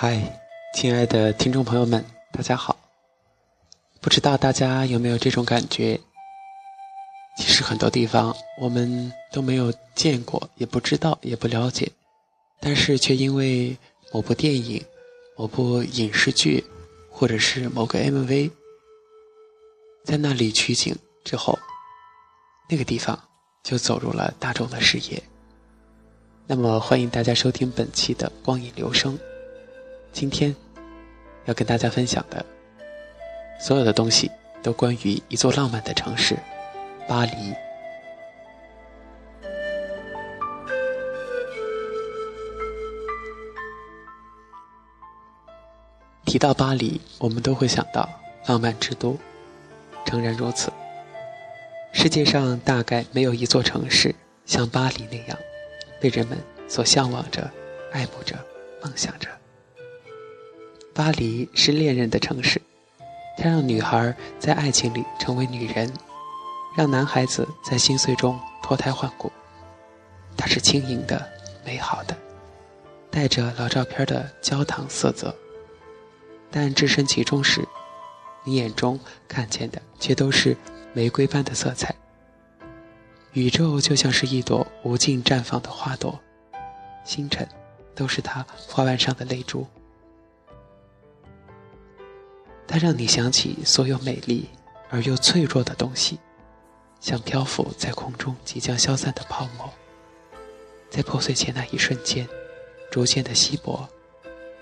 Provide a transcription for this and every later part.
嗨，亲爱的听众朋友们，大家好。不知道大家有没有这种感觉？其实很多地方我们都没有见过，也不知道，也不了解，但是却因为某部电影、某部影视剧，或者是某个 MV，在那里取景之后，那个地方就走入了大众的视野。那么，欢迎大家收听本期的《光影留声》。今天要跟大家分享的所有的东西，都关于一座浪漫的城市——巴黎。提到巴黎，我们都会想到浪漫之都。诚然如此，世界上大概没有一座城市像巴黎那样，被人们所向往着、爱慕着、梦想着。巴黎是恋人的城市，它让女孩在爱情里成为女人，让男孩子在心碎中脱胎换骨。它是轻盈的、美好的，带着老照片的焦糖色泽。但置身其中时，你眼中看见的却都是玫瑰般的色彩。宇宙就像是一朵无尽绽放的花朵，星辰都是它花瓣上的泪珠。它让你想起所有美丽而又脆弱的东西，像漂浮在空中即将消散的泡沫，在破碎前那一瞬间，逐渐的稀薄，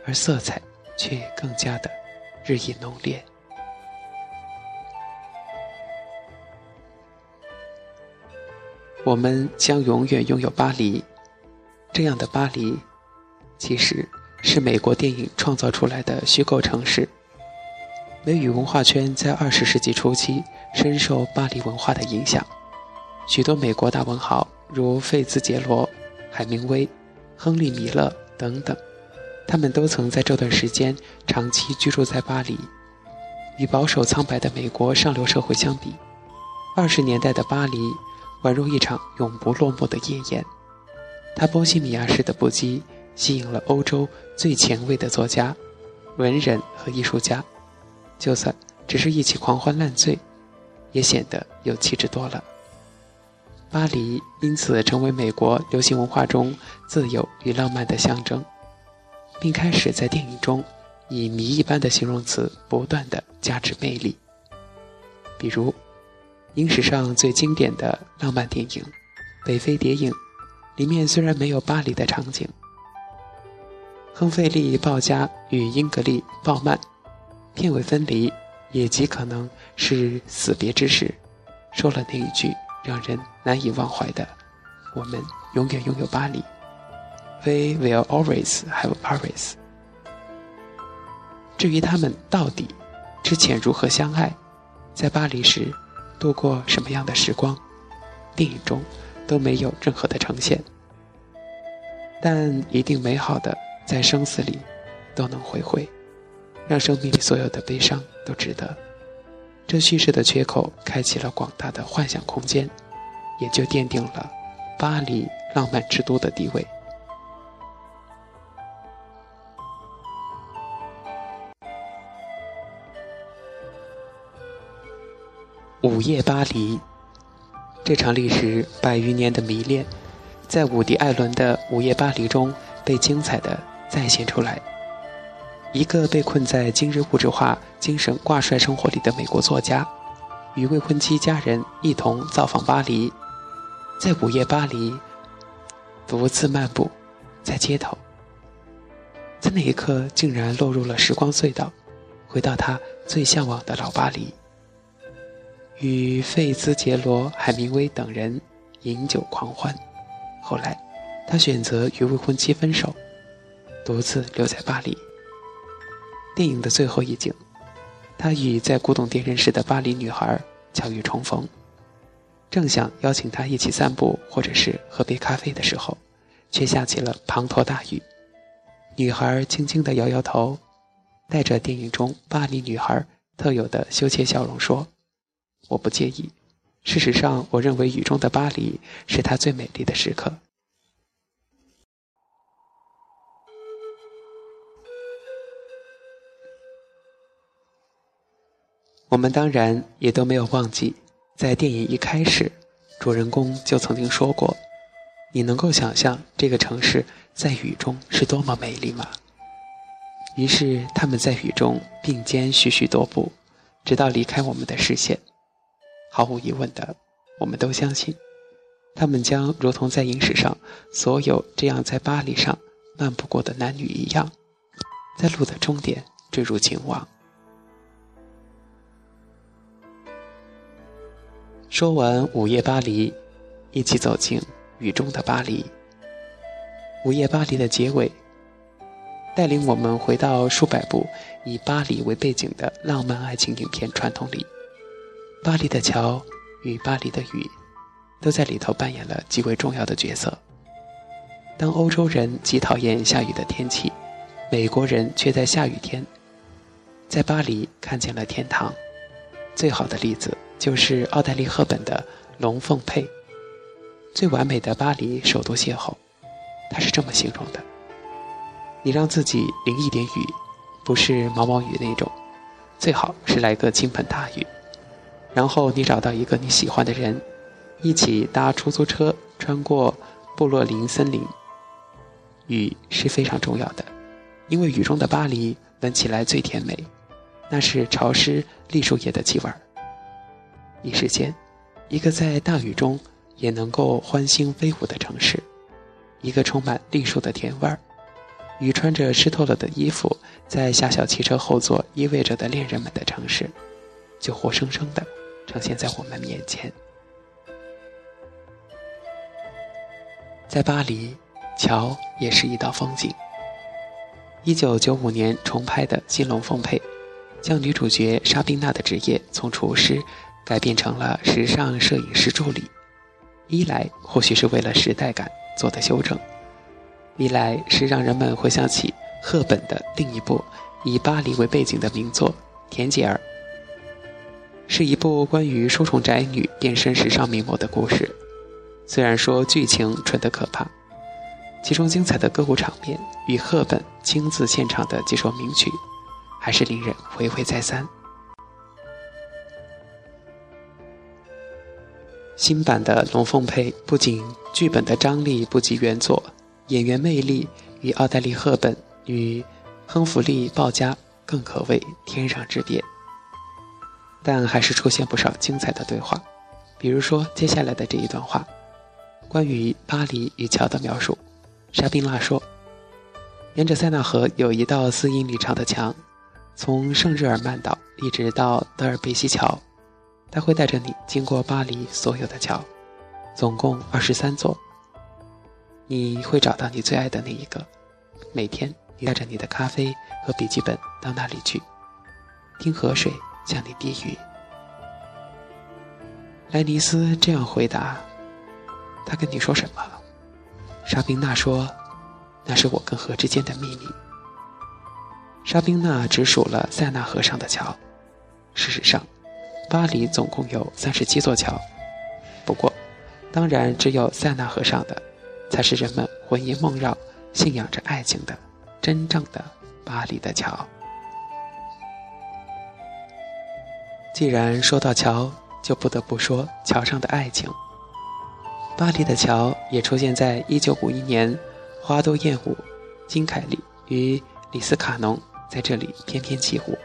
而色彩却更加的日益浓烈。我们将永远拥有巴黎，这样的巴黎，其实是美国电影创造出来的虚构城市。美语文化圈在二十世纪初期深受巴黎文化的影响，许多美国大文豪如费兹杰罗、海明威、亨利·米勒等等，他们都曾在这段时间长期居住在巴黎。与保守苍白的美国上流社会相比，二十年代的巴黎宛如一场永不落幕的夜宴。它波西米亚式的不羁吸引了欧洲最前卫的作家、文人和艺术家。就算只是一起狂欢烂醉，也显得有气质多了。巴黎因此成为美国流行文化中自由与浪漫的象征，并开始在电影中以谜一般的形容词不断的加持魅力。比如，影史上最经典的浪漫电影《北非谍影》，里面虽然没有巴黎的场景，亨费利·鲍嘉与英格丽·鲍曼。片尾分离，也极可能是死别之时，说了那一句让人难以忘怀的：“我们永远拥有巴黎。” We will always have Paris。至于他们到底之前如何相爱，在巴黎时度过什么样的时光，电影中都没有任何的呈现。但一定美好的，在生死里都能回味。让生命里所有的悲伤都值得。这叙事的缺口开启了广大的幻想空间，也就奠定了巴黎浪漫之都的地位。午夜巴黎，这场历时百余年的迷恋，在伍迪·艾伦的《午夜巴黎》中被精彩的再现出来。一个被困在今日物质化精神挂帅生活里的美国作家，与未婚妻家人一同造访巴黎，在午夜巴黎独自漫步在街头，在那一刻竟然落入了时光隧道，回到他最向往的老巴黎，与费兹杰罗、海明威等人饮酒狂欢。后来，他选择与未婚妻分手，独自留在巴黎。电影的最后一景，他与在古董店认识的巴黎女孩巧遇重逢，正想邀请她一起散步或者是喝杯咖啡的时候，却下起了滂沱大雨。女孩轻轻地摇摇头，带着电影中巴黎女孩特有的羞怯笑容说：“我不介意。事实上，我认为雨中的巴黎是她最美丽的时刻。”我们当然也都没有忘记，在电影一开始，主人公就曾经说过：“你能够想象这个城市在雨中是多么美丽吗？”于是他们在雨中并肩徐徐踱步，直到离开我们的视线。毫无疑问的，我们都相信，他们将如同在影史上所有这样在巴黎上漫步过的男女一样，在路的终点坠入情网。说完午夜巴黎，一起走进雨中的巴黎。午夜巴黎的结尾。带领我们回到数百部以巴黎为背景的浪漫爱情影片传统里，巴黎的桥与巴黎的雨，都在里头扮演了极为重要的角色。当欧洲人极讨厌下雨的天气，美国人却在下雨天，在巴黎看见了天堂。最好的例子就是奥黛丽·赫本的《龙凤配》，最完美的巴黎首都邂逅，他是这么形容的。你让自己淋一点雨，不是毛毛雨那种，最好是来个倾盆大雨。然后你找到一个你喜欢的人，一起搭出租车穿过布洛林森林。雨是非常重要的，因为雨中的巴黎闻起来最甜美，那是潮湿栗树叶的气味儿。一时间，一个在大雨中也能够欢欣飞舞的城市，一个充满栗树的甜味儿。与穿着湿透了的衣服在狭小汽车后座依偎着的恋人们的城市，就活生生的呈现在我们面前。在巴黎，桥也是一道风景。一九九五年重拍的《金龙凤配》，将女主角莎宾娜的职业从厨师改变成了时尚摄影师助理。一来或许是为了时代感做的修正。一来是让人们回想起赫本的另一部以巴黎为背景的名作《田姐儿》，是一部关于书虫宅女变身时尚名模的故事。虽然说剧情蠢得可怕，其中精彩的歌舞场面与赫本亲自献唱的几首名曲，还是令人回味再三。新版的《龙凤配》不仅剧本的张力不及原作。演员魅力与奥黛丽·赫本与亨弗利·鲍嘉更可谓天壤之别，但还是出现不少精彩的对话，比如说接下来的这一段话，关于巴黎与桥的描述。莎宾娜说：“沿着塞纳河有一道四英里长的墙，从圣日耳曼岛一直到德尔贝西桥，它会带着你经过巴黎所有的桥，总共二十三座。”你会找到你最爱的那一个。每天，你带着你的咖啡和笔记本到那里去，听河水向你低语。莱尼斯这样回答：“他跟你说什么？”沙宾娜说：“那是我跟河之间的秘密。”沙宾娜只数了塞纳河上的桥。事实上，巴黎总共有三十七座桥，不过，当然只有塞纳河上的。才是人们魂萦梦绕、信仰着爱情的真正的巴黎的桥。既然说到桥，就不得不说桥上的爱情。巴黎的桥也出现在1951年花都艳舞，金凯利与李斯卡农在这里翩翩起舞。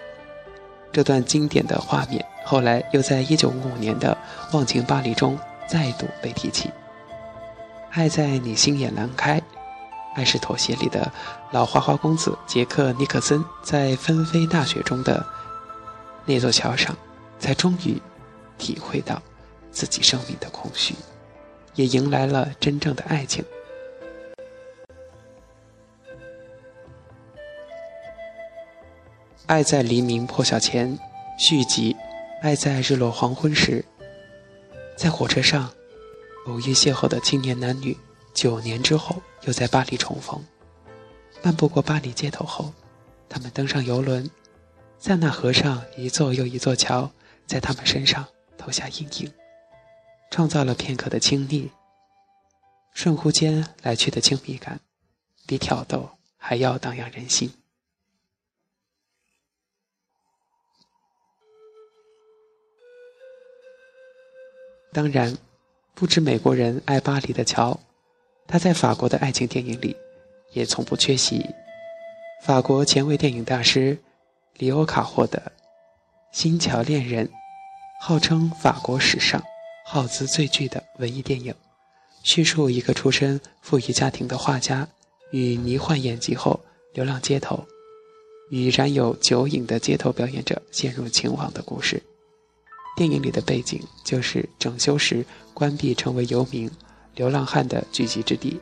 这段经典的画面后来又在1955年的《忘情巴黎》中再度被提起。爱在你心眼难开，《爱是妥协》里的老花花公子杰克尼克森，在纷飞大雪中的那座桥上，才终于体会到自己生命的空虚，也迎来了真正的爱情。爱在黎明破晓前，续集；爱在日落黄昏时，在火车上。偶遇邂逅的青年男女，九年之后又在巴黎重逢。漫步过巴黎街头后，他们登上游轮，塞纳河上一座又一座桥在他们身上投下阴影，创造了片刻的亲昵。瞬忽间来去的亲密感，比挑逗还要荡漾人心。当然，不止美国人爱巴黎的桥，他在法国的爱情电影里也从不缺席。法国前卫电影大师里欧卡霍的《新桥恋人》，号称法国史上耗资最巨的文艺电影，叙述一个出身富裕家庭的画家与迷幻演技后流浪街头，与染有酒瘾的街头表演者陷入情网的故事。电影里的背景就是整修时关闭、成为游民、流浪汉的聚集之地。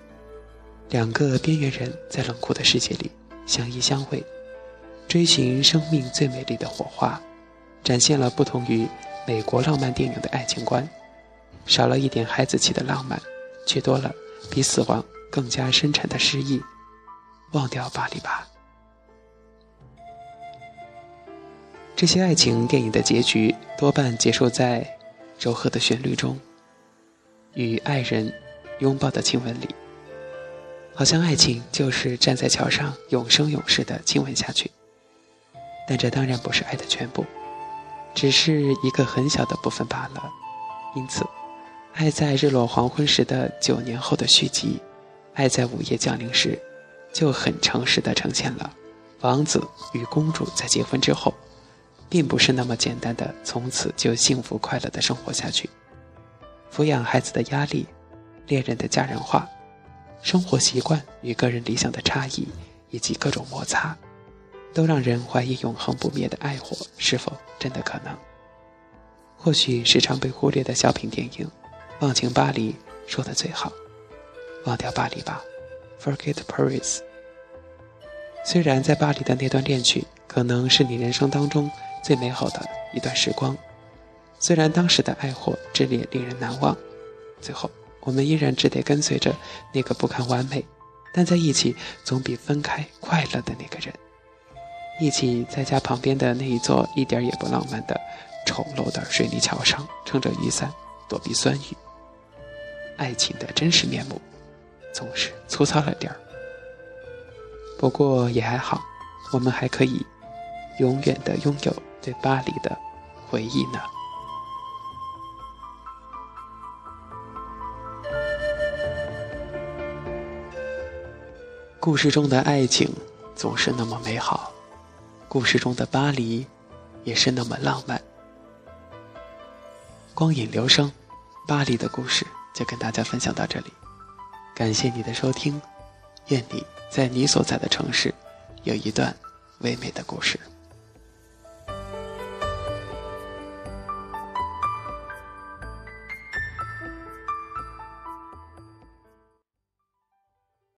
两个边缘人在冷酷的世界里相依相偎，追寻生命最美丽的火花，展现了不同于美国浪漫电影的爱情观。少了一点孩子气的浪漫，却多了比死亡更加深沉的诗意。忘掉巴黎吧。这些爱情电影的结局多半结束在柔和的旋律中，与爱人拥抱的亲吻里，好像爱情就是站在桥上永生永世的亲吻下去。但这当然不是爱的全部，只是一个很小的部分罢了。因此，爱在日落黄昏时的九年后的续集，爱在午夜降临时，就很诚实的呈现了王子与公主在结婚之后。并不是那么简单的，从此就幸福快乐的生活下去。抚养孩子的压力，恋人的家人化，生活习惯与个人理想的差异，以及各种摩擦，都让人怀疑永恒不灭的爱火是否真的可能。或许时常被忽略的小品电影《忘情巴黎》说的最好：“忘掉巴黎吧，Forget Paris。”虽然在巴黎的那段恋曲，可能是你人生当中。最美好的一段时光，虽然当时的爱火炽烈，令人难忘，最后我们依然只得跟随着那个不堪完美，但在一起总比分开快乐的那个人。一起在家旁边的那一座一点也不浪漫的丑陋的水泥桥上，撑着雨伞躲避酸雨。爱情的真实面目，总是粗糙了点儿，不过也还好，我们还可以永远的拥有。对巴黎的回忆呢？故事中的爱情总是那么美好，故事中的巴黎也是那么浪漫。光影流声，巴黎的故事就跟大家分享到这里，感谢你的收听，愿你在你所在的城市有一段唯美的故事。